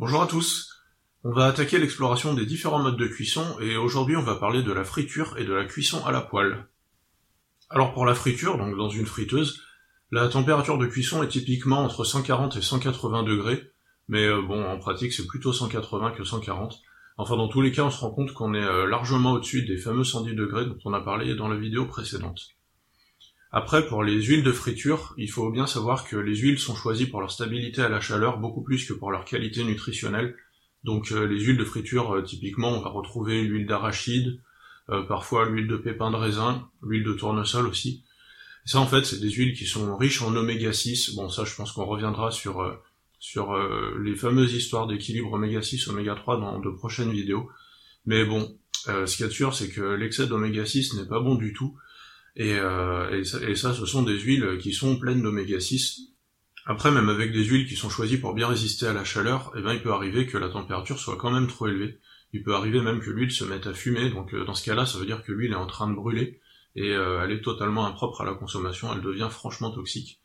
Bonjour à tous. On va attaquer l'exploration des différents modes de cuisson et aujourd'hui on va parler de la friture et de la cuisson à la poêle. Alors pour la friture, donc dans une friteuse, la température de cuisson est typiquement entre 140 et 180 degrés, mais euh, bon en pratique c'est plutôt 180 que 140. Enfin dans tous les cas on se rend compte qu'on est euh, largement au-dessus des fameux 110 degrés dont on a parlé dans la vidéo précédente. Après, pour les huiles de friture, il faut bien savoir que les huiles sont choisies pour leur stabilité à la chaleur beaucoup plus que pour leur qualité nutritionnelle. Donc euh, les huiles de friture, euh, typiquement, on va retrouver l'huile d'arachide, euh, parfois l'huile de pépin de raisin, l'huile de tournesol aussi. ça, en fait, c'est des huiles qui sont riches en oméga 6. Bon, ça, je pense qu'on reviendra sur sur les fameuses histoires d'équilibre oméga 6, oméga 3 dans de prochaines vidéos. Mais bon, ce qu'il y a de sûr, c'est que l'excès d'oméga 6 n'est pas bon du tout euh, et, ça, ce sont des huiles qui sont pleines d'oméga 6. Après, même avec des huiles qui sont choisies pour bien résister à la chaleur, eh ben, il peut arriver que la température soit quand même trop élevée. Il peut arriver même que l'huile se mette à fumer, donc euh, dans ce cas-là, ça veut dire que l'huile est en train de brûler, et euh, elle est totalement impropre à la consommation, elle devient franchement toxique.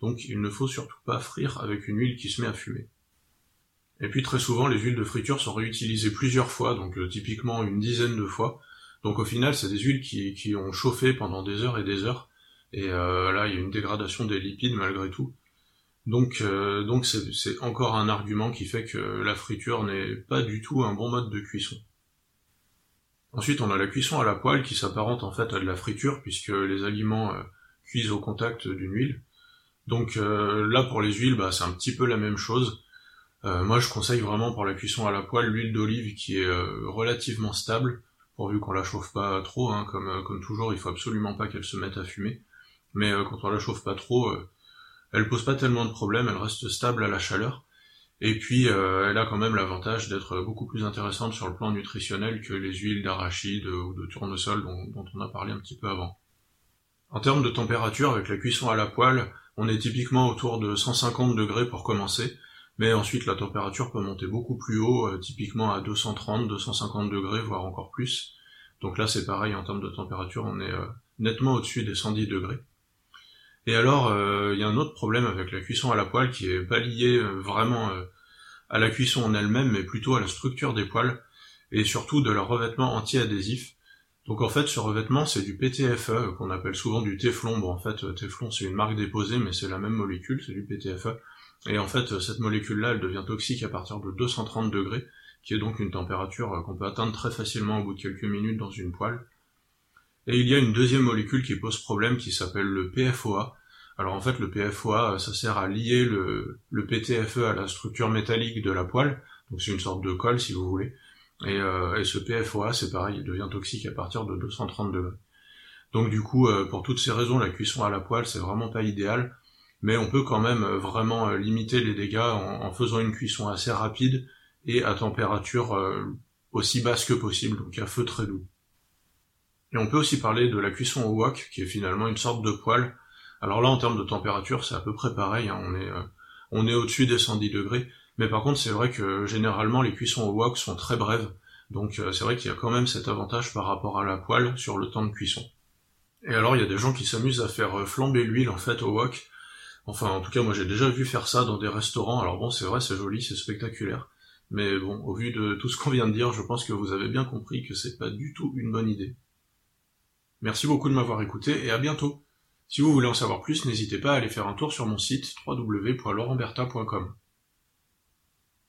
Donc il ne faut surtout pas frire avec une huile qui se met à fumer. Et puis très souvent, les huiles de friture sont réutilisées plusieurs fois, donc typiquement une dizaine de fois, donc au final, c'est des huiles qui, qui, ont chauffé pendant des heures et des heures, et euh, là, il y a une dégradation des lipides malgré tout. Donc euh, donc c'est encore un argument qui fait que la friture n'est pas du tout un bon mode de cuisson. Ensuite, on a la cuisson à la poêle qui s'apparente en fait à de la friture puisque les aliments euh, cuisent au contact d'une huile. Donc là, pour les huiles, bah, c'est un petit peu la même chose. moi, je conseille vraiment pour la cuisson à la poêle l'huile d'olive qui est relativement stable pourvu qu'on la chauffe pas trop, hein, comme, euh, comme toujours, il faut absolument pas qu'elle se mette à fumer. Mais euh, quand on la chauffe pas trop, euh, elle pose pas tellement de problèmes, elle reste stable à la chaleur. Et puis elle a quand même l'avantage d'être beaucoup plus intéressante sur le plan nutritionnel que les huiles d'arachide ou de tournesol dont, dont, on a parlé un petit peu avant. En termes de température, avec la cuisson à la poêle, on est typiquement autour de 150 degrés pour commencer, mais ensuite, la température peut monter beaucoup plus haut, euh, typiquement à 230, 250 degrés, voire encore plus. Donc là, c'est pareil, en termes de température, on est euh, nettement au-dessus des 110 degrés. Et alors, euh, il y a un autre problème avec la cuisson à la poêle qui est pas lié vraiment à la cuisson en elle-même, mais plutôt à la structure des poêles, et surtout de leur revêtement anti-adhésif. Donc en fait, ce revêtement, c'est du PTFE, qu'on appelle souvent du Teflon. Bon, en fait, Teflon, c'est une marque déposée, mais c'est la même molécule, c'est du PTFE. Et en fait, cette molécule-là, elle devient toxique à partir de 230 degrés, qui est donc une température euh, qu'on peut atteindre très facilement au bout de quelques minutes dans une poêle. Et il y a une deuxième molécule qui pose problème qui s'appelle le PFOA. Alors en fait, le PFOA, euh, ça sert à lier le, le PTFE à la structure métallique de la poêle, donc c'est une sorte de colle si vous voulez. Et, euh, et ce PFOA, c'est pareil, il devient toxique à partir de 230 degrés. Donc du coup, pour toutes ces raisons, la cuisson à la poêle, c'est vraiment pas idéal mais on peut quand même euh, vraiment euh, limiter les dégâts en, faisant une cuisson assez rapide et à température euh, aussi basse que possible, donc à feu très doux. Et on peut aussi parler de la cuisson au wok, qui est finalement une sorte de poêle. Alors là, en termes de température, c'est à peu près pareil, hein. on est, on est au-dessus des 110 degrés, mais par contre, c'est vrai que généralement, les cuissons au wok sont très brèves, donc c'est vrai qu'il y a quand même cet avantage par rapport à la poêle sur le temps de cuisson. Et alors, il y a des gens qui s'amusent à faire flamber l'huile, en fait, au wok, Enfin, en tout cas, moi j'ai déjà vu faire ça dans des restaurants. Alors bon, c'est vrai, c'est joli, c'est spectaculaire. Mais bon, au vu de tout ce qu'on vient de dire, je pense que vous avez bien compris que c'est pas du tout une bonne idée. Merci beaucoup de m'avoir écouté et à bientôt. Si vous voulez en savoir plus, n'hésitez pas à aller faire un tour sur mon site www.laurentberta.com.